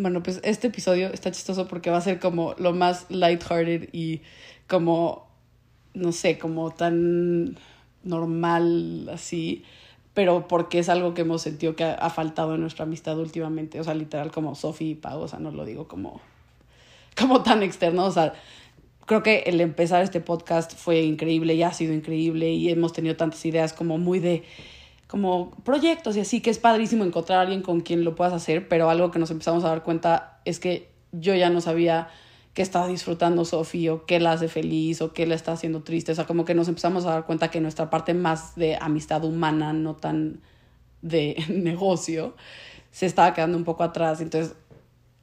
Bueno, pues este episodio está chistoso porque va a ser como lo más lighthearted y como, no sé, como tan normal así, pero porque es algo que hemos sentido que ha, faltado en nuestra amistad últimamente, o sea, literal como Sophie y Pau, o sea, no lo digo como, como tan externo, o sea, creo que el empezar este podcast fue increíble y ha sido increíble y hemos tenido tantas ideas como muy de como proyectos y así que es padrísimo encontrar a alguien con quien lo puedas hacer, pero algo que nos empezamos a dar cuenta es que yo ya no sabía qué estaba disfrutando Sofía o qué la hace feliz o qué la está haciendo triste, o sea, como que nos empezamos a dar cuenta que nuestra parte más de amistad humana, no tan de negocio, se estaba quedando un poco atrás, entonces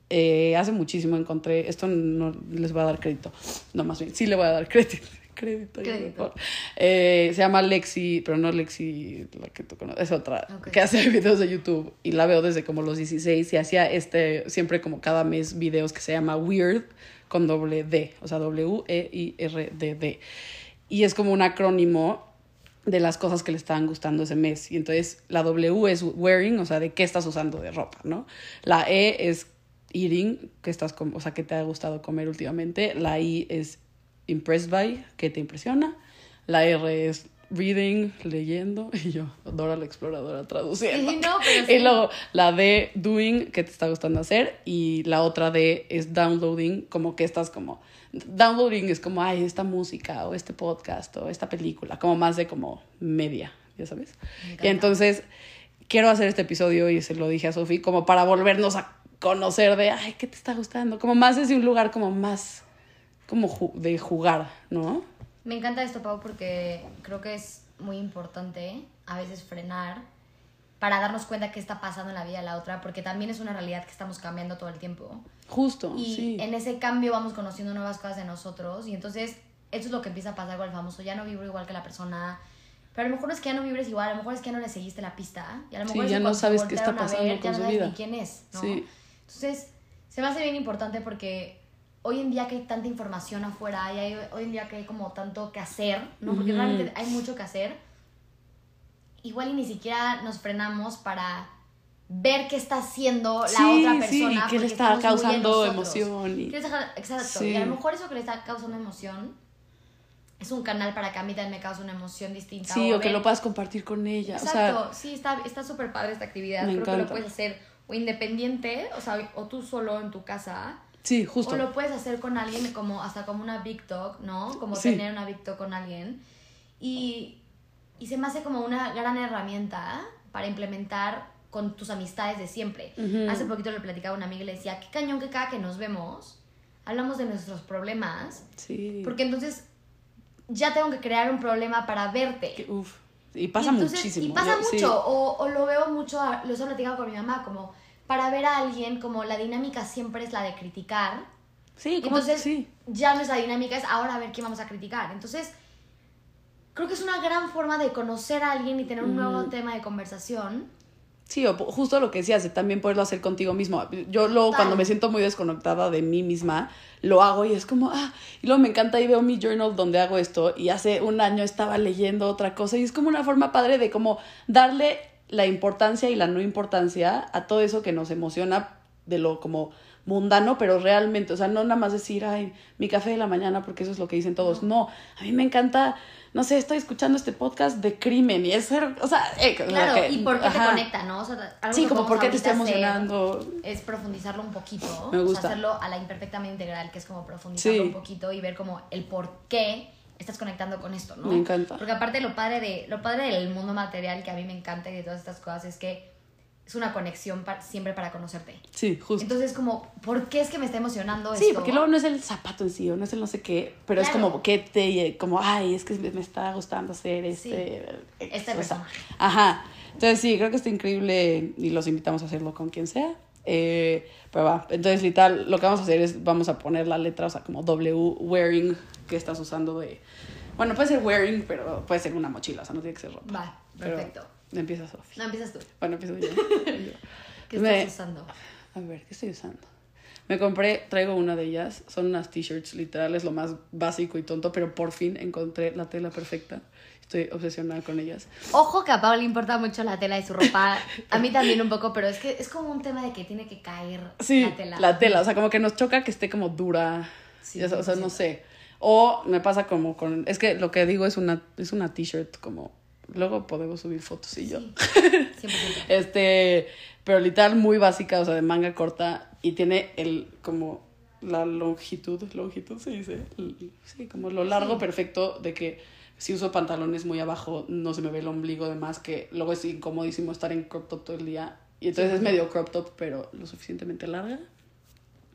eh, hace muchísimo encontré, esto no les voy a dar crédito, no más bien, sí le voy a dar crédito. Crédito, Crédito. Eh, se llama Lexi, pero no Lexi, la que tú conoces, es otra, que hace videos de YouTube y la veo desde como los 16 y hacía este, siempre como cada mes videos que se llama Weird con doble D, o sea, W-E-I-R-D-D. Y es como un acrónimo de las cosas que le estaban gustando ese mes. Y entonces la W es wearing, o sea, de qué estás usando de ropa, ¿no? La E es eating, que estás o sea, que te ha gustado comer últimamente. La I es impressed by, que te impresiona. La R es reading, leyendo. Y yo, Dora la exploradora traduciendo. Sí, no, pero sí. Y luego la D, doing, que te está gustando hacer. Y la otra D es downloading, como que estás como... Downloading es como, ay, esta música o este podcast o esta película, como más de como media, ya sabes. Y entonces quiero hacer este episodio y se lo dije a Sofi como para volvernos a conocer de, ay, ¿qué te está gustando? Como más desde un lugar como más, como ju- de jugar, ¿no? Me encanta esto, Pau, porque creo que es muy importante a veces frenar para darnos cuenta qué está pasando en la vida de la otra, porque también es una realidad que estamos cambiando todo el tiempo. Justo, Y sí. en ese cambio vamos conociendo nuevas cosas de nosotros y entonces eso es lo que empieza a pasar con el famoso, ya no vibro igual que la persona, pero a lo mejor es que ya no vibres igual, a lo mejor es que ya no le seguiste la pista y a lo Sí, mejor es ya no sabes qué está pasando ver, con ya no sabes vida. ni quién es, ¿no? Sí. Entonces, se me hace bien importante porque hoy en día que hay tanta información afuera y hay, hoy en día que hay como tanto que hacer, ¿no? Porque realmente hay mucho que hacer. Igual y ni siquiera nos frenamos para ver qué está haciendo la Sí, otra sí, persona. qué le está causando emoción y- Exacto. Sí. Y a lo mejor eso que le está causando emoción es un canal para que a mí también me cause una emoción distinta. Sí, o que ver- lo puedas compartir con ella. O Exacto, sea, sí, está está súper padre esta actividad. Me Creo que encanta. lo puedes hacer o independiente, o sea, o tú solo en tu casa. Sí, justo. O lo puedes hacer con alguien como hasta como una Big Talk, ¿no? Como Sí. tener una Big Talk con alguien. Y, y se me hace como una gran herramienta para implementar con tus amistades de siempre. Ujú. Hace poquito le platicaba a una amiga y le decía, qué cañón que cada que nos vemos, hablamos de nuestros problemas, Sí. porque entonces ya tengo que crear un problema para verte. Que- uf. Y pasa Y entonces- muchísimo. Y pasa Yo- sí. mucho. O, o lo veo mucho, lo he platicado con mi mamá, como para ver a alguien, como la dinámica siempre es la de criticar. Sí, como Entonces, sí. ya nuestra dinámica es ahora a ver quién vamos a criticar. Entonces, creo que es una gran forma de conocer a alguien y tener un nuevo tema de conversación. Sí, o justo lo que decías, de también poderlo hacer contigo mismo. Yo luego Total. cuando me siento muy desconectada de mí misma, lo hago y es como, ah, y luego me encanta y veo mi journal donde hago esto y hace un año estaba leyendo otra cosa y es como una forma padre de como darle la importancia y la no importancia a todo eso que nos emociona de lo como mundano, pero realmente, o sea, no nada más decir, ay, mi café de la mañana porque eso es lo que dicen todos. No, a mí me encanta, no sé, estoy escuchando este podcast de crimen y es, o sea, eh, o sea, Claro, que- y por qué ajá. te conecta, ¿no? O sea, algo Sí, que como por qué te está emocionando. Es profundizarlo un poquito. Me O gusta. sea, hacerlo a la imperfectamente integral, que es como profundizarlo Sí. un poquito y ver como el por qué estás conectando con esto, ¿no? Me encanta. Porque aparte lo padre, de, lo padre del mundo material que a mí me encanta y de todas estas cosas es que es una conexión pa- siempre para conocerte. Sí, justo. Entonces, como, ¿por qué es que me está emocionando sí, esto? porque luego no es el zapato en sí, o no es el no sé qué, pero es como que te, como, ay, es que me está gustando hacer este. ex, este sea, personaje. Ajá. Entonces sí, creo que está increíble y los invitamos a hacerlo con quien sea. Eh, pero va, entonces literal, lo que vamos a hacer es, vamos a poner la letra, o sea, como W, wearing, que estás usando de... Bueno, puede ser wearing, pero puede ser una mochila, o sea, no tiene que ser ropa. Va, Pero perfecto. Empieza Sofía. No, empiezas tú. Bueno, empiezo yo. ¿Qué Me- estás usando? A ver, ¿qué estoy usando? Me compré, traigo una de ellas. Son unas t-shirts literales, lo más básico y tonto, pero por fin encontré la tela perfecta. Estoy obsesionada con ellas. Ojo que a Pau le importa mucho la tela de su ropa. A mí también un poco, pero es que es como un tema de que tiene que caer Sí, la tela. la tela. O sea, como que nos choca que esté como dura. Sí, sabes, o sea, no 100%. sé. O me pasa como con... Es que lo que digo es una, es una t-shirt como... Luego podemos subir fotos y yo. Sí, 100%. Este, pero literal muy básica, o sea, de manga corta y tiene el como la longitud, longitud se dice, sí, como lo largo Sí. perfecto de que si uso pantalones muy abajo no se me ve el ombligo de más que luego es incomodísimo estar en crop top todo el día y entonces es medio crop top pero lo suficientemente larga.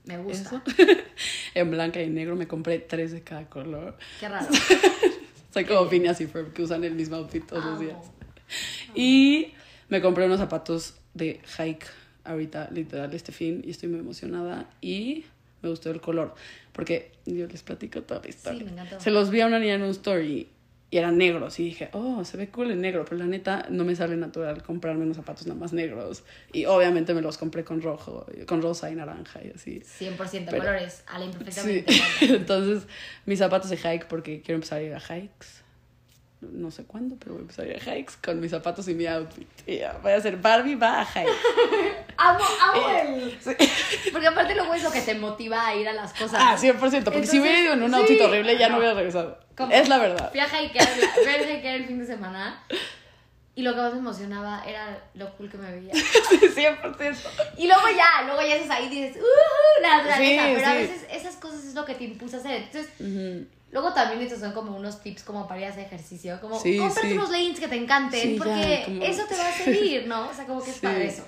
Me gusta. En blanca y negro me compré tres de cada color. Qué raro. Soy como Phineas y Ferb que usan el mismo outfit todos los Amo. días. Y me compré unos zapatos de hike ahorita, literal, este fin, y estoy muy emocionada. Y me gustó el color, porque yo les platico toda la historia. Sí, me encantó. Se los vi a una niña en un story y eran negros. Y dije, oh, se ve cool en negro, pero la neta no me sale natural comprarme unos zapatos nada más negros. Y obviamente me los compré con rojo, con rosa y naranja y así. 100% Pero- colores, a la Sí, imperfectamente. entonces mis zapatos de hike porque quiero empezar a ir a hikes. No sé cuándo, pero voy a empezar a ir a hikes con mis zapatos y mi outfit. Y ya, voy a ser Barbie, va a hike. Amo, amo el... Sí. Porque aparte luego es lo que te motiva a ir a las cosas. Ah, 100%, porque si Entonces, hubiera ido en un sí. outfit horrible ya no No. hubiera regresado. ¿Cómo? Es la verdad. Fui a hikear, fui a hikear el fin de semana y lo que más me emocionaba era lo cool que me veía. Sí, 100%. Y luego ya, luego ya estás ahí y dices, ¡uh! La naturaleza. Sí, pero a sí. veces esas cosas es lo que te impulsa a hacer. Entonces, Ujú. luego también estos son como unos tips como para ir a hacer ejercicio. Como, Sí, cómprate sí. unos leggings que te encanten Sí, ya, porque como- eso te va a servir, ¿no? O sea, como que es Sí. padre eso.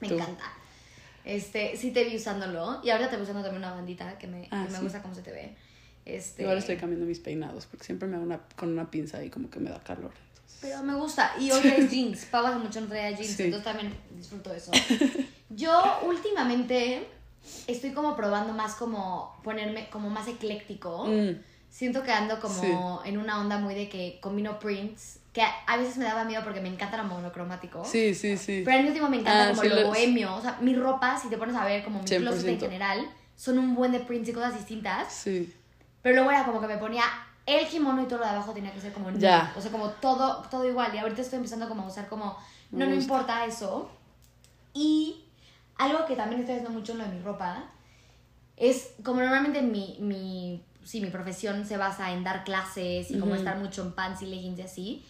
Me Tú. encanta. Este, sí te vi usándolo. Y ahorita te voy usando también una bandita que me, Ah, que me sí. gusta cómo se te ve. Este, Igual estoy cambiando mis peinados porque siempre me hago una, con una pinza y como que me da calor. Pero me gusta. Y hoy traes jeans. Pau hace mucho no traía jeans, Sí. entonces también disfruto eso. Yo últimamente estoy como probando más como ponerme como más ecléctico. Mm, Siento que ando como en una onda muy de que combino prints, que a, veces me daba miedo porque me encanta lo monocromático. Sí, sí, sí. Pero al mismo tiempo me encanta Ah, como sí, lo bohemio. O sea, mi ropa, si te pones a ver como mi closet en 100%. general, son un buen de prints y cosas distintas. Sí. Pero luego era como que me ponía el kimono y todo lo de abajo tenía que ser como. Ya. O sea, como todo, todo igual. Y ahorita estoy empezando como a usar como, no, Me no importa eso. Y algo que también estoy haciendo mucho en lo de mi ropa es como normalmente mi, mi, sí, mi profesión se basa en dar clases y como estar mucho en pants y leggings y así.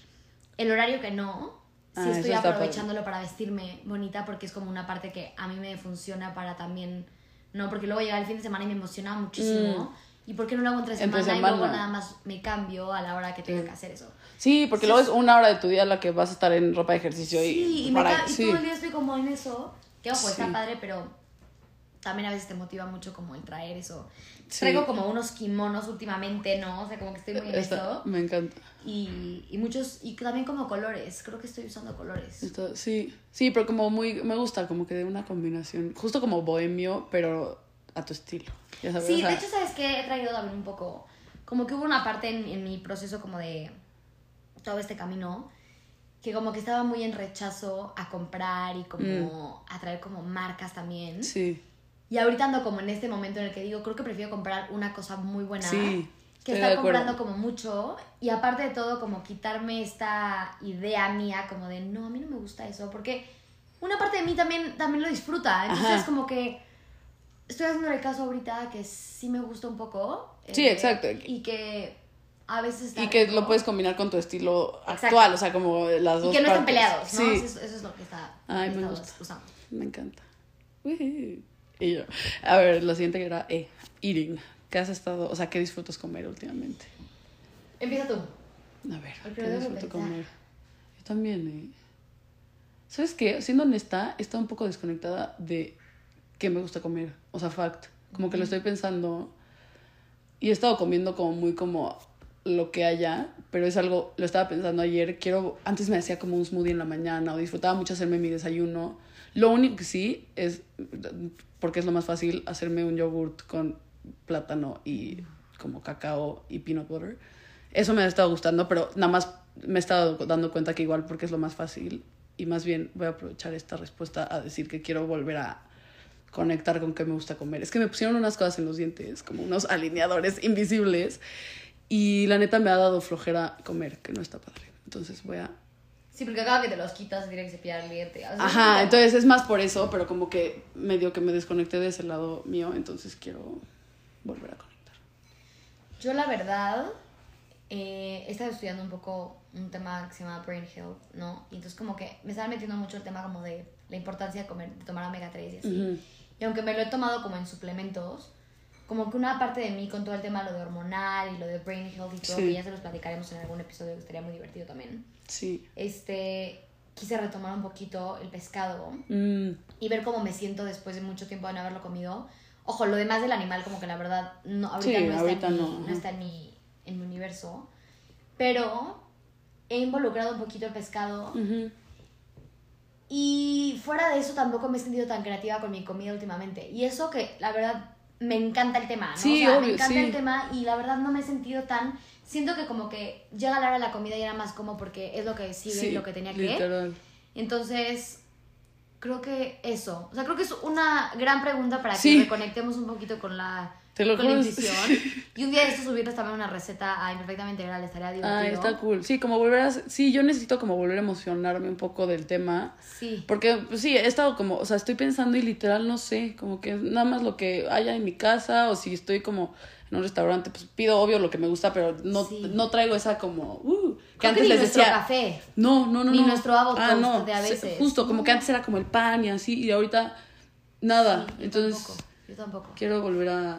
El horario que no, sí Ah, estoy aprovechándolo para vestirme bonita porque es como una parte que a mí me funciona para también, ¿no? Porque luego llega el fin de semana y me emociona muchísimo. ¿Y por qué no lo hago entre Entre semana, y luego semana. nada más me cambio a la hora que tenga que hacer eso? Sí, porque luego es una hora de tu día la que vas a estar en ropa de ejercicio y, Sí, y, me para- y sí. todo el día estoy como en eso. Que ojo, está Sí. padre, pero también a veces te motiva mucho como el traer eso. Sí. Traigo como unos kimonos últimamente, ¿no? O sea, como que estoy muy en Está- eso. me encanta. Y, y muchos, y también como colores. Creo que estoy usando colores. Está- sí, sí, pero como muy, me gusta como que de una combinación, justo como bohemio, pero a tu estilo. Ya sabes, Sí, o sea, de hecho, ¿sabes qué? He traído también un poco. Como que hubo una parte en, en mi proceso como de todo este camino que como que estaba muy en rechazo a comprar y como a traer como marcas también. Mm. sí, Y ahorita ando como en este momento en el que digo, creo que prefiero comprar una cosa muy buena Sí, que estar comprando como mucho y aparte de todo como quitarme esta idea mía como de, no, a mí no me gusta eso, porque una parte de mí también, también lo disfruta. Entonces Ajá. como que estoy haciendo el caso ahorita que sí me gusta un poco. eh, Sí, exacto. Y que a veces y que lo puedes combinar con tu estilo Exacto. actual, o sea, como las Y dos que no estén partes. peleados, ¿no? Sí, Eso, eso es lo que está Ay, me gusta. usando. me encanta. Y yo, a ver, lo siguiente que era, eh, eating. ¿Qué has estado, o sea, qué disfrutas comer últimamente? Empieza tú. A ver, Porque ¿qué disfruto comer? Yo también, ¿eh? ¿Sabes qué? Siendo honesta, he estado un poco desconectada de qué me gusta comer. O sea, fact. Como que lo estoy pensando. Y he estado comiendo como muy como lo que haya, pero es algo, lo estaba pensando ayer, quiero, antes me hacía como un smoothie en la mañana o disfrutaba mucho hacerme mi desayuno. Lo único que sí es, porque es lo más fácil, hacerme un yogurt con plátano y como cacao y peanut butter. Eso me ha estado gustando, pero nada más me he estado dando cuenta que igual porque es lo más fácil y más bien voy a aprovechar esta respuesta a decir que quiero volver a conectar con qué me gusta comer. Es que me pusieron unas cosas en los dientes, como unos alineadores invisibles Y la neta me ha dado flojera comer, que no está padre. Entonces voy a... Sí, porque cada que te los quitas tiene que cepillar el diente. Ajá, entonces es más por eso, pero como que medio que me desconecté de ese lado mío, entonces quiero volver a conectar. Yo la verdad eh, he estado estudiando un poco un tema que se llama Brain Health, ¿no? Y entonces como que me estaba metiendo mucho el tema como de la importancia de comer, de tomar omega 3 y así. Y aunque me lo he tomado como en suplementos, como que una parte de mí con todo el tema lo de hormonal y lo de Brain Health y todo, Sí. que ya se los platicaremos en algún episodio que estaría muy divertido también. Sí. Este, quise retomar un poquito el pescado Mm, y ver cómo me siento después de mucho tiempo de no haberlo comido. Ojo, lo demás del animal como que la verdad no, ahorita, Sí, no, está ahorita en mi, no, no ajá. está en mi, en mi universo. Pero he involucrado un poquito el pescado y fuera de eso tampoco me he sentido tan creativa con mi comida últimamente. Y eso que la verdad me encanta el tema, ¿no? Sí, o sea, me encanta sí. el tema y la verdad no me he sentido tan... Siento que como que llega la hora de la comida y era más como porque es lo que sigue y lo que tenía que... literal. Entonces, creo que eso. O sea, creo que es una gran pregunta para Sí. que reconectemos un poquito con la, Te lo con la intuición. Y un día de esto subirles también una receta a Imperfectamente Integral, estaría divertido. Ah, está cool. Sí, como volver a... Sí, yo necesito como volver a emocionarme un poco del tema. Sí. Porque, pues sí, he estado como, o sea, estoy pensando y literal no sé, como que nada más lo que haya en mi casa o si estoy como en un restaurante, pues pido obvio lo que me gusta, pero no, Sí. no traigo esa como, uh, que Creo antes ni les nuestro decía... café. No, no, no, Ni no. nuestro ah, no. de a veces. Justo, como que antes era como el pan y así, y ahorita nada. Sí, yo Entonces, tampoco. Yo tampoco. quiero volver a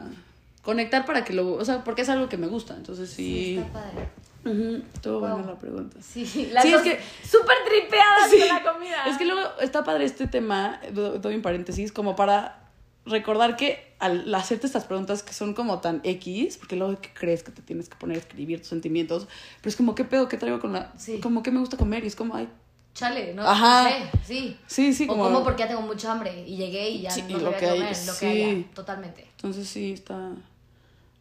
conectar para que lo, o sea, porque es algo que me gusta, entonces Sí, sí. está padre. Ujú, estuvo Wow. buena la pregunta. Sí, las Sí, es que- súper tripeadas Sí. con la comida. Es que luego está padre este tema, do- doy un paréntesis, como para recordar que al hacerte estas preguntas que son como tan X, porque luego que crees que te tienes que poner a escribir tus sentimientos, pero es como, ¿qué pedo? ¿Qué traigo con la...? Sí. Como, ¿qué me gusta comer? Y es como, ay, Chale, ¿no? Ajá. No sé, sí. sí, sí, o como... como porque ya tengo mucha hambre y llegué y ya Sí, no y lo lo voy que hay, comer, lo que sí. haya, totalmente. Entonces sí, está,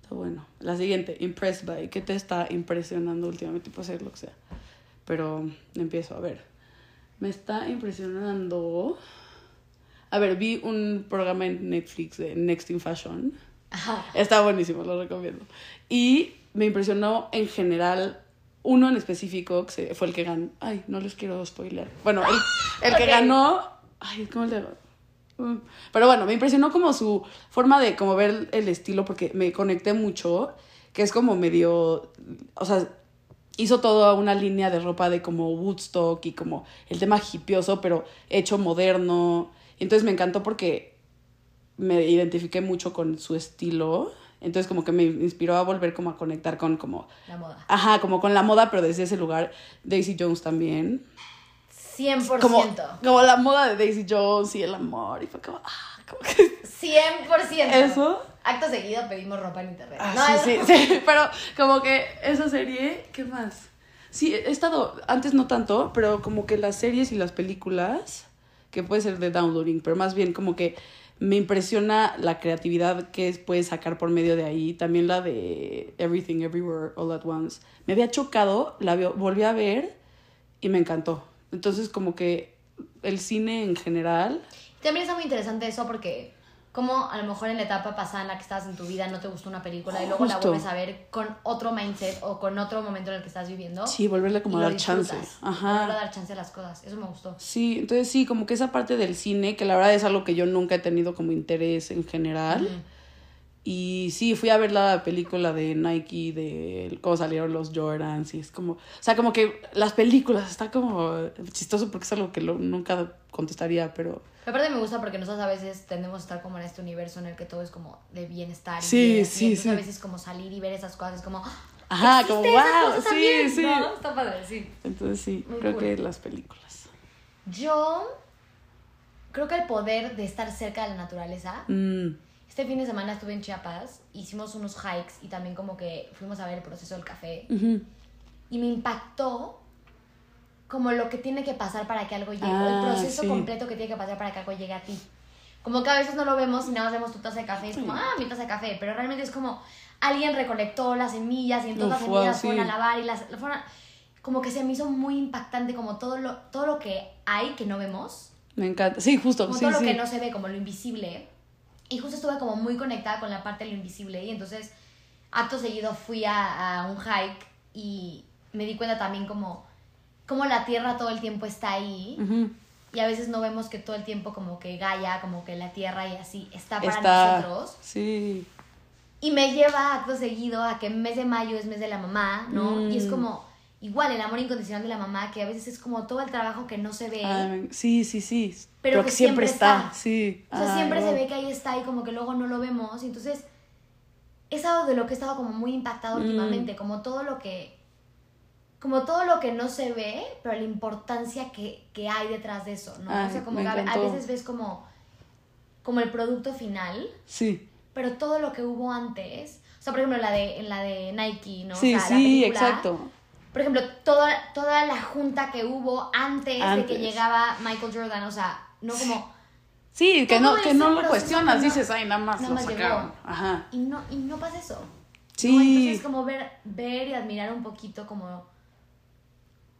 está bueno. La siguiente, impressed by. ¿Qué te está impresionando últimamente? Puede ser lo que sea. Pero empiezo, a ver. Me está impresionando... A ver, vi un programa en Netflix de Next in Fashion. Ajá. Está buenísimo, lo recomiendo. Y me impresionó en general uno en específico, que fue el que ganó. Ay, no les quiero spoiler. Bueno, el, el que Ok. ganó. Ay, ¿cómo le Mm. Pero bueno, me impresionó como su forma de como ver el estilo, porque me conecté mucho, que es como medio. O sea, hizo toda una línea de ropa de como Woodstock y como el tema hipioso, pero hecho moderno. Entonces me encantó porque me identifiqué mucho con su estilo. Entonces como que me inspiró a volver como a conectar con como... La moda. Ajá, como con la moda, pero desde ese lugar. Daisy Jones también. 100%. Como, como la moda de Daisy Jones y el amor. Y fue como... Ah, como que... 100%. Eso. Acto seguido pedimos ropa en internet. Ah, No, sí, sí, sí. Pero como que esa serie... ¿Qué más? Sí, he estado... Antes no tanto, pero como que las series y las películas... Que puede ser de downloading, pero más bien como que me impresiona la creatividad que puedes sacar por medio de ahí. También la de Everything Everywhere All at Once. Me había chocado, la volví a ver y me encantó. Entonces como que el cine en general... También está muy interesante eso porque como a lo mejor en la etapa pasada en la que estabas en tu vida no te gustó una película y luego la vuelves a ver con otro mindset o con otro momento en el que estás viviendo. Sí, volverle como a dar chance. Ajá. Volverle a dar chance a las cosas. Eso me gustó. Sí, entonces sí, como que esa parte del cine, que la verdad es algo que yo nunca he tenido como interés en general. Ujú. Y sí, fui a ver la película de Nike, de cómo salieron los Jordans, y es como, o sea, como que las películas, está como chistoso porque es algo que lo- nunca contestaría, pero Pero aparte me gusta porque nosotros a veces tendemos a estar como en este universo en el que todo es como de bienestar. y Sí, sí, y entonces sí. a veces como salir y ver esas cosas es como... ¡ah! Ajá, ¿existe como, wow, sí, también? sí. ¿No? Está padre, sí. Entonces sí, Muy creo cool. que las películas. Yo creo que el poder de estar cerca de la naturaleza Mm, Este fin de semana estuve en Chiapas, hicimos unos hikes y también como que fuimos a ver el proceso del café. ujú. Y me impactó como lo que tiene que pasar para que algo llegue, Ah, el proceso sí. completo que tiene que pasar para que algo llegue a ti. Como que a veces no lo vemos y nada más vemos tu taza de café y es como, ah, mi taza de café, pero realmente es como alguien recolectó las semillas y entonces Uf, las wow, semillas sí. fueron a lavar y las, fueron a- Como que se me hizo muy impactante como todo lo, todo lo que hay que no vemos Me encanta. Sí, justo, como sí, todo lo que no se ve, como lo invisible. Y justo estuve como muy conectada con la parte de lo invisible y entonces acto seguido fui a, a un hike y me di cuenta también como, como la tierra todo el tiempo está ahí. Y a veces no vemos que todo el tiempo como que Gaia, como que la tierra y así está para Está. nosotros. Sí. Y me lleva acto seguido a que mes de mayo es mes de la mamá, ¿no? Y es Mm. como igual el amor incondicional de la mamá, que a veces es como todo el trabajo que no se ve. Ay, sí, sí, sí. Pero que siempre está. Sí. o sea, Ay, siempre se ve que ahí está y como que luego no lo vemos. Y entonces, es algo de lo que he estado como muy impactado Mm. últimamente, como todo lo que... Como todo lo que no se ve, pero la importancia que, que hay detrás de eso, ¿no? Ay, o sea, como que a, veces ves como, como el producto final, Sí. pero todo lo que hubo antes... O sea, por ejemplo, la de, en la de Nike, ¿no? Sí, o sea, la sí, película, exacto. Por ejemplo, toda, toda la junta que hubo antes, de que llegaba Michael Jordan, o sea, no como... Sí, que no, que no lo cuestionas, que no- dices, ay, nada más nada lo más sacaron. Ajá. Y no, y no pasa eso. ¿no? Sí. Entonces, como ver, ver y admirar un poquito como,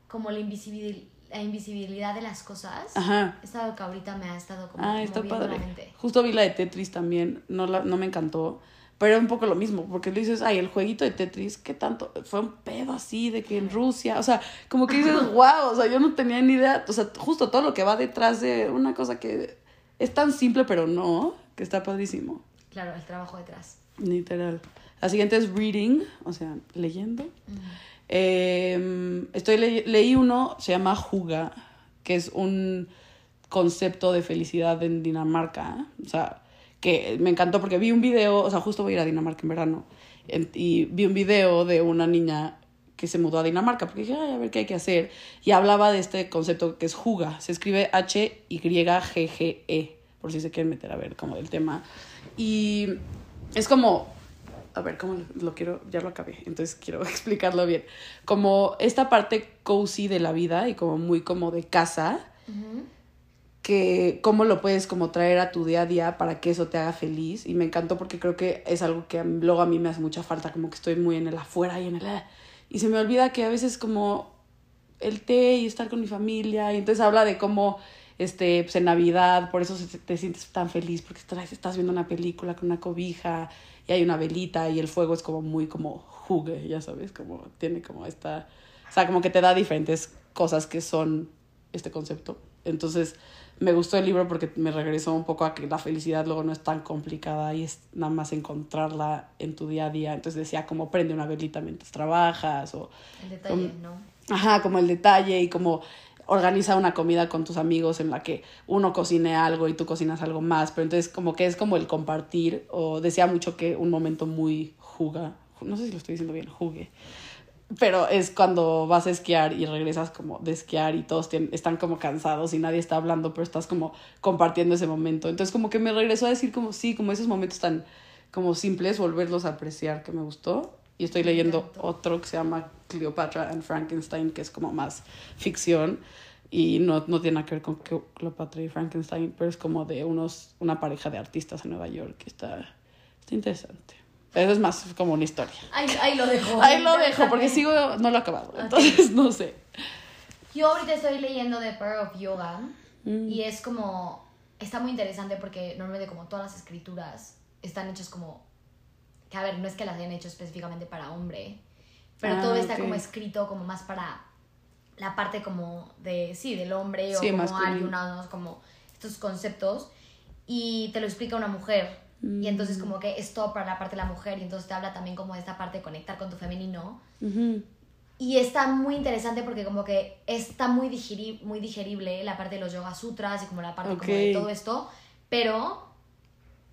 como la, invisibil- la invisibilidad de las cosas. Ajá. Es algo que ahorita me ha estado como Ah, está padre. la mente. Justo vi la de Tetris también, no, la, no me encantó, pero era un poco lo mismo, porque le dices, ay, el jueguito de Tetris, ¿qué tanto? Fue un pedo así de que en Rusia, o sea, como que dices, wow, o sea, yo no tenía ni idea, o sea, justo todo lo que va detrás de una cosa que es tan simple, pero no, que está padrísimo, Claro, el trabajo detrás. literal. La siguiente es reading, o sea, leyendo. Eh, estoy le- leí uno, se llama Juga, que es un concepto de felicidad en Dinamarca. O sea, que me encantó porque vi un video, o sea, justo voy a ir a Dinamarca en verano, y vi un video de una niña que se mudó a Dinamarca, porque dije, ay, a ver qué hay que hacer. Y hablaba de este concepto que es Juga. Se escribe H-Y-G-G-E, por si se quieren meter a ver como del tema. Y es como, a ver, ¿cómo lo, quiero? Ya lo acabé, entonces quiero explicarlo bien. Como esta parte cozy de la vida y como muy como de casa, Ujú. Que cómo lo puedes como traer a tu día a día para que eso te haga feliz. Y me encantó porque creo que es algo que luego a mí me hace mucha falta, como que estoy muy en el afuera y en el... ah. Y se me olvida que a veces como el té y estar con mi familia. Y entonces habla de cómo este, pues en Navidad, por eso te sientes tan feliz, porque estás viendo una película con una cobija y hay una velita y el fuego es como muy como jugue, ya sabes, como tiene como esta... O sea, como que te da diferentes cosas que son este concepto. Entonces, me gustó el libro porque me regresó un poco a que la felicidad luego no es tan complicada y es nada más encontrarla en tu día a día. Entonces decía como prende una velita mientras trabajas o El detalle, ¿no? Ajá, como el detalle y como organiza una comida con tus amigos en la que uno cocine algo y tú cocinas algo más, pero entonces como que es como el compartir o decía mucho que un momento muy juga, no sé si lo estoy diciendo bien, jugue, pero es cuando vas a esquiar y regresas como de esquiar y todos tien- están como cansados y nadie está hablando, pero estás como compartiendo ese momento. Entonces como que me regresó a decir como sí, como esos momentos tan como simples, volverlos a apreciar, que me gustó. Y estoy leyendo otro que se llama Cleopatra and Frankenstein, que es como más ficción y no, no tiene nada que ver con Cleo- Cleopatra y Frankenstein, pero es como de unos una pareja de artistas en Nueva York está, está interesante. Eso es más como una historia. Ahí, ahí lo dejo. Ahí lo dejo porque sigo, no lo he acabado, entonces no sé. Yo ahorita estoy leyendo The Power of Yoga Mm. y es como, está muy interesante porque normalmente como todas las escrituras están hechas como, que a ver, no es que las hayan hecho específicamente para hombre, pero Ah, todo está ok. como escrito como más para la parte como de, sí, del hombre Sí, o como masculino. ayunados, como estos conceptos y te lo explica una mujer. Y entonces Mm. como que es todo para la parte de la mujer y entonces te habla también como de esta parte de conectar con tu femenino. Ujú. Y está muy interesante porque como que está muy, digeri- muy digerible la parte de los yoga sutras y como la parte como de todo esto, pero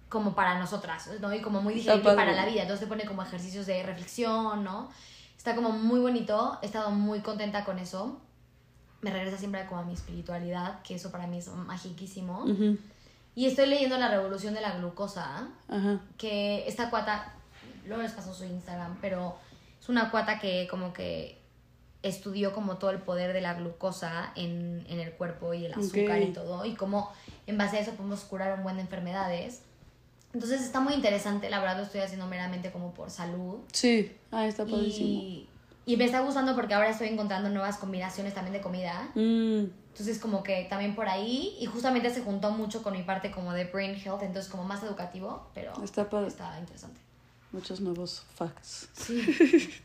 como para nosotras, ¿no? Y como muy digerible para la vida. Entonces te pone como ejercicios de reflexión, ¿no? Está como muy bonito, he estado muy contenta con eso. Me regresa siempre como a mi espiritualidad, que eso para mí es magiquísimo. Ujú. Y estoy leyendo La Revolución de la Glucosa, Ajá. que esta cuata, luego les paso su Instagram, pero es una cuata que como que estudió como todo el poder de la glucosa en, en el cuerpo y el azúcar y todo, y cómo en base a eso podemos curar un buen de enfermedades. Entonces está muy interesante, la verdad lo estoy haciendo meramente como por salud. Sí, ah, está padrísimo. Y, y me está gustando porque ahora estoy encontrando nuevas combinaciones también de comida. Mm, Entonces como que también por ahí, y justamente se juntó mucho con mi parte como de brain health, entonces como más educativo, pero está padre. está interesante. Muchos nuevos facts. Sí.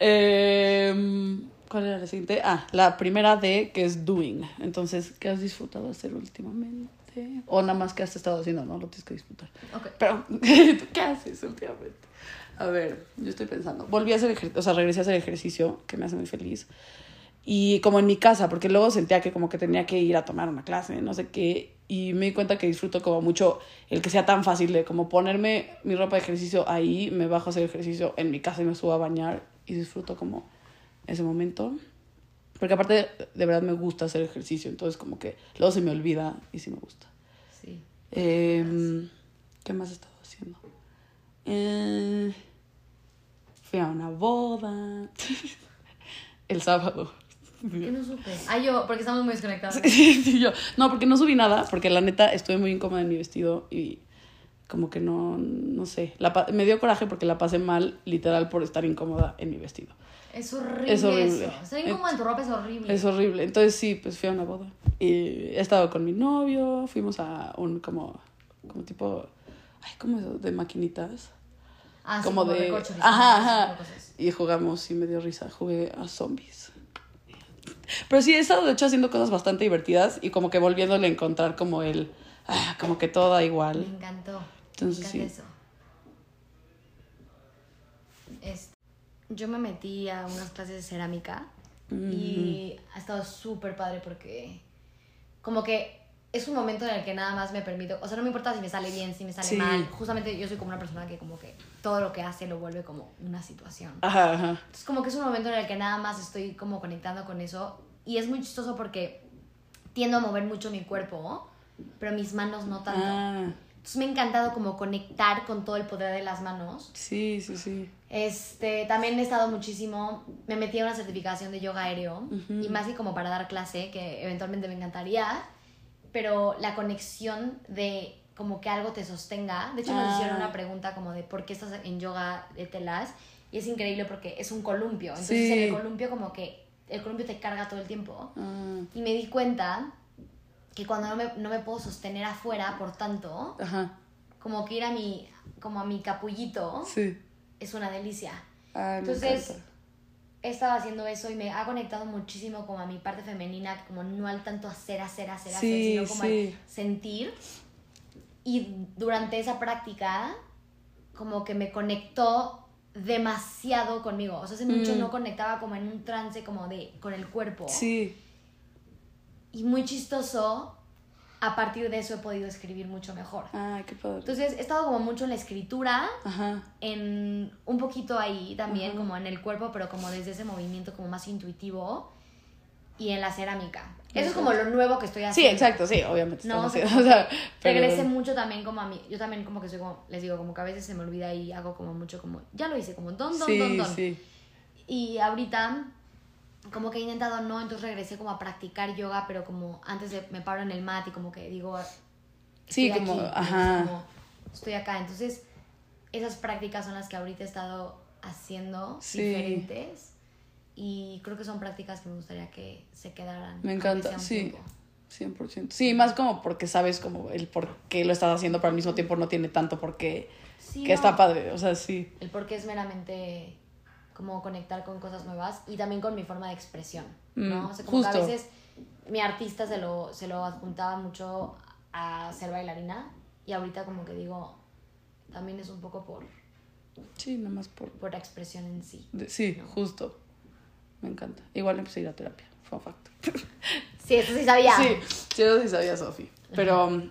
Em, ¿Cuál era la siguiente? Ah, la primera D, que es doing. Entonces, ¿qué has disfrutado hacer últimamente? O nada más que has estado haciendo, no lo tienes que disfrutar. Pero, ¿qué haces últimamente? A ver, yo estoy pensando. Volví a hacer ejercicio, o sea, regresé a hacer ejercicio, que me hace muy feliz. Y como en mi casa, porque luego sentía que como que tenía que ir a tomar una clase, no sé qué. Y me di cuenta que disfruto como mucho el que sea tan fácil de como ponerme mi ropa de ejercicio ahí, me bajo a hacer ejercicio en mi casa y me subo a bañar y disfruto como ese momento. Porque aparte, de, de verdad me gusta hacer ejercicio, entonces como que luego se me olvida y sí me gusta. Sí. Em, ¿Qué más he estado haciendo? Eh, fui a una boda. El sábado. ¿Qué no supe? Ah, yo, porque estamos muy desconectados. Sí, sí, yo. No, porque no subí nada, porque la neta estuve muy incómoda en mi vestido y como que no, no sé. La, me dio coraje porque la pasé mal, literal, por estar incómoda en mi vestido. Es horrible, Es horrible. eso. Estar incómoda en tu ropa es horrible. Es horrible. Entonces sí, pues fui a una boda. Y he estado con mi novio, fuimos a un como, como tipo, ay, ¿cómo es eso? De maquinitas. Ah, sí, como de... recorcholis, Ajá, ajá. Y jugamos y me dio risa. Jugué a zombies. Pero sí, he estado de hecho haciendo cosas bastante divertidas y como que volviéndole a encontrar como el... ah, como que todo da Me igual. encantó. Entonces, sí. eso. Es- yo me metí a unas clases de cerámica y ha estado súper padre porque como que es un momento en el que nada más me permito, o sea, no me importa si me sale bien, si me sale Sí. mal. Justamente yo soy como una persona que como que todo lo que hace lo vuelve como una situación. Ajá, ajá. Entonces como que es un momento en el que nada más estoy como conectando con eso y es muy chistoso porque tiendo a mover mucho mi cuerpo, pero mis manos no tanto. Ah, Entonces me ha encantado como conectar con todo el poder de las manos. sí, sí, sí. Este, también he estado muchísimo, me metí a una certificación de yoga aéreo y más que como para dar clase, que eventualmente me encantaría, pero la conexión de como que algo te sostenga. De hecho nos Ah. hicieron una pregunta como de por qué estás en yoga de telas y es increíble porque es un columpio. Entonces Sí. en el columpio como que el columpio te carga todo el tiempo. Ah, Y me di cuenta que cuando no me, no me puedo sostener afuera por tanto, ajá, como que ir a mi, como a mi capullito sí. es una delicia. Ay, Entonces, he estado haciendo eso y me ha conectado muchísimo como a mi parte femenina, como no al tanto hacer, hacer, hacer, hacer, Sí, sino como sí. al sentir. Y durante esa práctica, como que me conectó demasiado conmigo. O sea, hace mucho Mm. no conectaba como en un trance como de con el cuerpo. Sí, Y muy chistoso, a partir de eso he podido escribir mucho mejor. ay, qué padre. Entonces, he estado como mucho en la escritura, Ajá, en un poquito ahí también, Ajá. como en el cuerpo, pero como desde ese movimiento como más intuitivo y en la cerámica. Eso es como lo nuevo que estoy sí, haciendo. exacto, sí, obviamente. No, o sea, o sea, pero- Regresé mucho también como a mí, yo también como que soy como, les digo, como que a veces se me olvida y hago como mucho como, ya lo hice, como don, don, sí, don, don. sí. Y ahorita como que he intentado no, entonces regresé como a practicar yoga, pero como antes de, me paro en el mat y como que digo, Sí, estoy como, aquí, ajá. como, estoy acá. Entonces, esas prácticas son las que ahorita he estado haciendo Sí. diferentes y creo que son prácticas que me gustaría que se quedaran. Me encanta, sí. tiempo. 100%. Sí, más como porque sabes como el por qué lo estás haciendo, pero al mismo tiempo no tiene tanto porque Sí, que no, está padre, o sea, sí. El porqué es meramente como conectar con cosas nuevas y también con mi forma de expresión, ¿no? Mm, o sea, como que a veces mi artista se lo, se lo adjuntaba mucho a ser bailarina y ahorita como que digo, también es un poco por, Sí, nada más por... por la expresión en sí. de- sí, justo. Me encanta. Igual empecé a ir a terapia, fue un factor. Sí, eso sí sabía. Sí, eso sí sabía, Sofi. Pero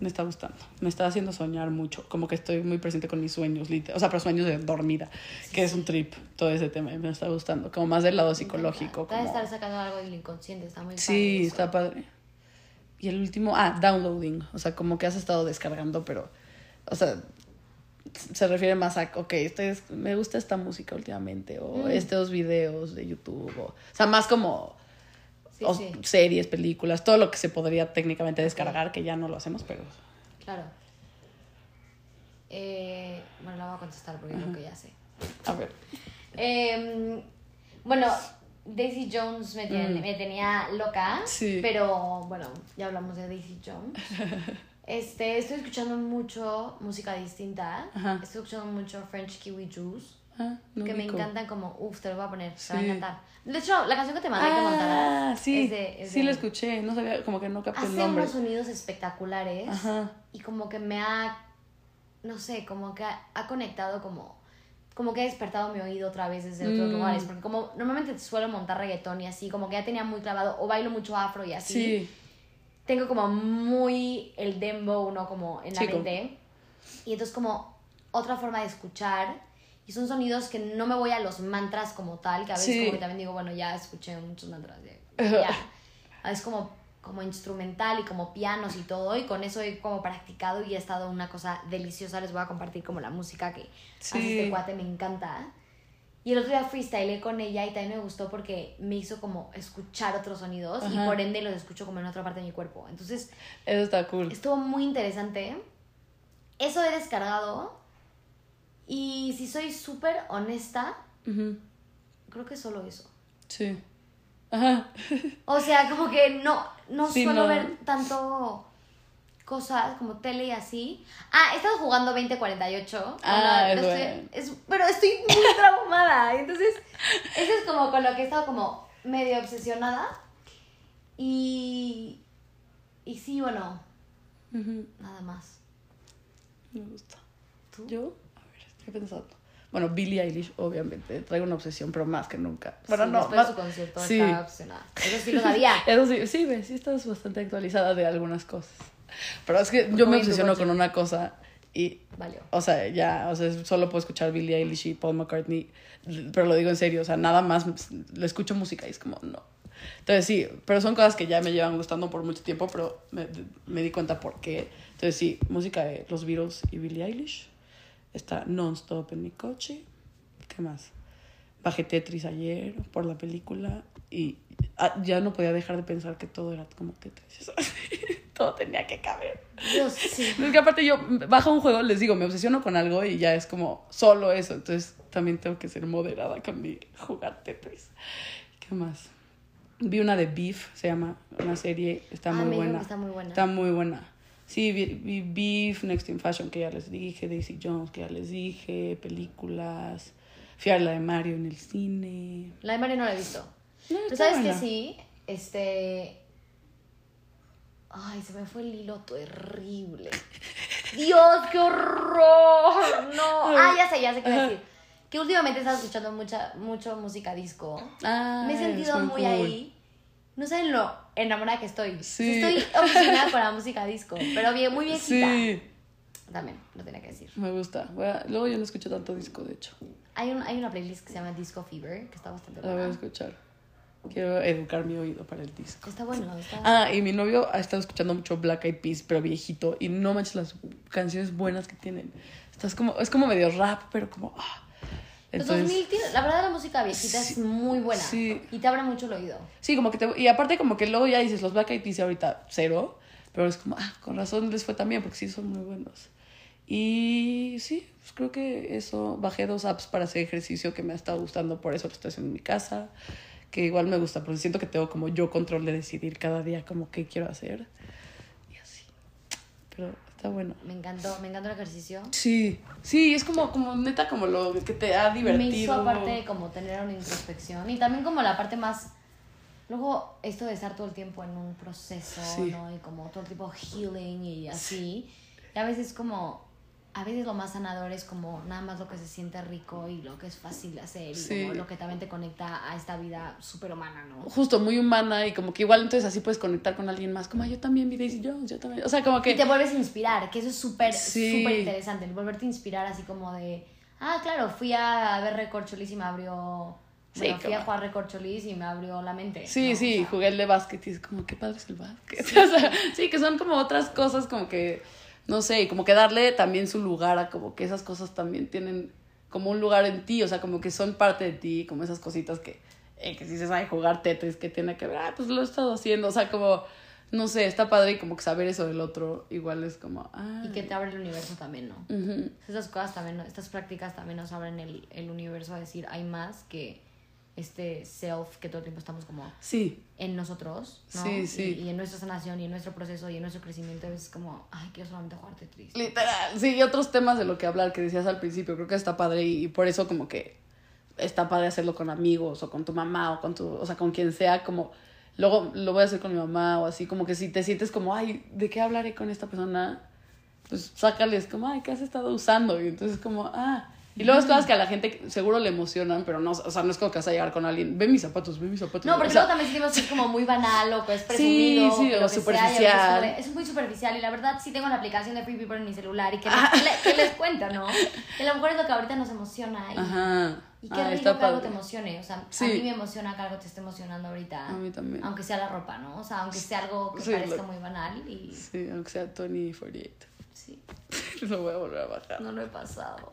me está gustando. Me está haciendo soñar mucho. Como que estoy muy presente con mis sueños. O sea, pero sueños de dormida, que es un trip, todo ese tema. Me está gustando. Como más del lado psicológico. Está de Como... estar sacando algo del inconsciente, está muy Sí, está padre. Y el último, ah, downloading. O sea, como que has estado descargando, pero, o sea, se refiere más a, ok, este es- me gusta esta música últimamente, o Mm. estos videos de YouTube, o, o sea, más como Sí, o sí, series, películas, todo lo que se podría técnicamente descargar, que ya no lo hacemos, pero... claro. Eh, bueno, la voy a contestar porque creo que ya sé. A ver. Eh, bueno, Daisy Jones me, tiene- Mm. me tenía loca, Sí. pero bueno, ya hablamos de Daisy Jones. Este, estoy escuchando mucho música distinta. Ajá. Estoy escuchando mucho French Kiwi Juice. Ah, no que me encantan como, uff, te lo voy a poner, te va a Sí. encantar. De hecho, la canción que te mandé que Ah, montarás sí, es de... es sí de- lo escuché, no sabía, como que no capté el nombre. unos sonidos espectaculares Ajá. y como que me ha, no sé, como que ha, ha conectado como, como que he despertado mi oído otra vez desde otros Mm. lugares, porque como normalmente suelo montar reggaetón y así, como que ya tenía muy clavado, o bailo mucho afro y así, Sí, tengo como muy el dembow, ¿no? Como en la Sí, como- mente. Y entonces como otra forma de escuchar. Y son sonidos que no me voy a los mantras como tal, que a veces Sí. como que también digo, bueno, ya escuché muchos mantras. ya. Es como, como instrumental y como pianos y todo. Y con eso he como practicado y he estado una cosa deliciosa. Les voy a compartir como la música que hace Sí. este cuate, me encanta. Y el otro día freestylé con ella y también me gustó porque me hizo como escuchar otros sonidos y Ajá. por ende los escucho como en otra parte de mi cuerpo. Entonces eso está cool. estuvo muy interesante. Eso he descargado y si soy súper honesta, creo que solo eso. Sí. Ajá. O sea, como que no, no Sí, suelo no. ver tanto cosas como tele y así. Ah, he estado jugando 2048. Ah, Bueno, estoy- bueno. es- pero estoy muy traumada. Entonces, eso es como con lo que he estado como medio obsesionada. Y. Y sí o no, Ujú, nada más. Me gusta. ¿Tú? Yo, estoy pensando. Bueno, Billie Eilish, obviamente, traigo una obsesión, pero más que nunca. Bueno, Sí, no, después más- de su concierto sí. estaba obsesionada. Eso sí lo sabía. Eso sí, sí, ve, sí estás bastante actualizada de algunas cosas. Pero es que yo me obsesiono con una cosa y, Valió. o sea, ya, o sea, solo puedo escuchar Billie Eilish y Paul McCartney, pero lo digo en serio, o sea, nada más le escucho música y es como, no. Entonces sí, pero son cosas que ya me llevan gustando por mucho tiempo, pero me, me di cuenta por qué. Entonces sí, música de los Beatles y Billie Eilish. Está non-stop en mi coche. ¿Qué más? Bajé Tetris ayer por la película y ah, ya no podía dejar de pensar que todo era como Tetris. todo tenía que caber. Dios, sí. Es que aparte yo bajo un juego, les digo, me obsesiono con algo y ya es como solo eso. Entonces también tengo que ser moderada con mi jugar Tetris. ¿Qué más? Vi una de Beef, se llama, una serie, está Ah, muy buena. está muy buena. Está muy buena. Sí, vi, Beef, Next in Fashion, que ya les dije, Daisy Jones, que ya les dije, películas. Fui a la de Mario en el cine. La de Mario no la he visto. No, Pero sabes buena. que sí, este. Ay, se me fue el hilo terrible. Dios, qué horror. No. Ah, ya sé, ya sé qué decir. Que últimamente he estado escuchando mucha, mucho música disco. Ah, Me he sentido muy cool. ahí. No saben lo enamorada que estoy. Sí. Estoy obsesionada con la música disco, pero bien, muy viejita. Sí, También, lo tenía que decir. me gusta. A- luego yo no escucho tanto disco, de hecho. Hay, un, hay una playlist que se llama Disco Fever, que está bastante La voy a buena. escuchar. Quiero educar mi oído para el disco. Está bueno, está... Ah, y mi novio ha estado escuchando mucho Black Eyed Peas, pero viejito. Y no manches las canciones buenas que tienen. Estás como, es como medio rap, pero como. ah. Los Entonces, 2000, tiene- la verdad la música viejita Sí, es muy buena sí. y te abre mucho el oído. Sí, como que te. Y aparte, como que luego ya dices, los Black Eyed Peas ahorita cero. Pero es como, ah, con razón les fue también, porque sí son muy buenos. Y sí, pues creo que eso. Bajé dos apps para hacer ejercicio que me ha estado gustando, por eso lo estoy haciendo en mi casa. Que igual me gusta, porque siento que tengo como yo control de decidir cada día como qué quiero hacer. Y así. Pero está bueno. Me encantó, me encantó el ejercicio. Sí, sí, es como, como neta como lo que te ha divertido. Me hizo aparte como tener una introspección y también como la parte más... Luego esto de estar todo el tiempo en un proceso, Sí. ¿no? Y como todo el tiempo healing y así. Y a veces como... A veces lo más sanador es como nada más lo que se siente rico y lo que es fácil de hacer y Sí. como lo que también te conecta a esta vida súper humana, ¿no? Justo, muy humana y como que igual entonces así puedes conectar con alguien más. Como "Ah, yo también vi Daisy Jones, yo también. O sea, como que. Y te vuelves a inspirar, que eso es súper, Sí. súper interesante, el volverte a inspirar así como de, ah, claro, fui a ver Recorcholis y me abrió, Sí, bueno, fui a como- jugar Recorcholis y me abrió la mente. Sí, ¿no? sí, O sea, jugué el de básquet y es como, qué padre es el básquet. O sea, sí, que son como otras cosas como que, no sé, y como que darle también su lugar a como que esas cosas también tienen como un lugar en ti, o sea, como que son parte de ti, como esas cositas que, eh, que si se sabe jugar Tetris, que tiene que ver, ah, pues lo he estado haciendo, o sea, como, no sé, está padre y como que saber eso del otro igual es como, ah. Y que te abre el universo también, ¿no? Ujú. Estas cosas también, estas prácticas también nos abren el, el universo a decir, hay más que este self que todo el tiempo estamos como Sí, en nosotros, ¿no? Sí, sí. Y, y en nuestra sanación y en nuestro proceso y en nuestro crecimiento es como, ay, quiero solamente jugarte triste. literal. Sí, y otros temas de lo que hablar que decías al principio, creo que está padre y, y por eso como que está padre hacerlo con amigos o con tu mamá o con tu, o sea, con quien sea, como luego lo voy a hacer con mi mamá o así, como que si te sientes como, ay, ¿de qué hablaré con esta persona? Pues sácales como, ay, ¿qué has estado usando? Y entonces como, ah. Y luego es cosas que a la gente seguro le emocionan, pero no, o sea, no es como que vas a llegar con alguien, ve mis zapatos, ve mis zapatos. No, porque O sea, luego también que es como muy banal o que es presumido. Sí, sí, o sea, superficial. de- es muy superficial y la verdad sí tengo la aplicación de Free People en mi celular y que les, le- que les cuenta, ¿no? Que a lo mejor es lo que ahorita nos emociona y, Ajá. y qué Ah, rico que algo te emocione. O sea, Sí. a mí me emociona que algo te esté emocionando ahorita. A mí también. Aunque sea la ropa, ¿no? O sea, aunque sea algo que Sí, parezca lo- muy banal y Sí, aunque sea Tony 48. sí, Lo voy a volver a bajar. no lo he pasado.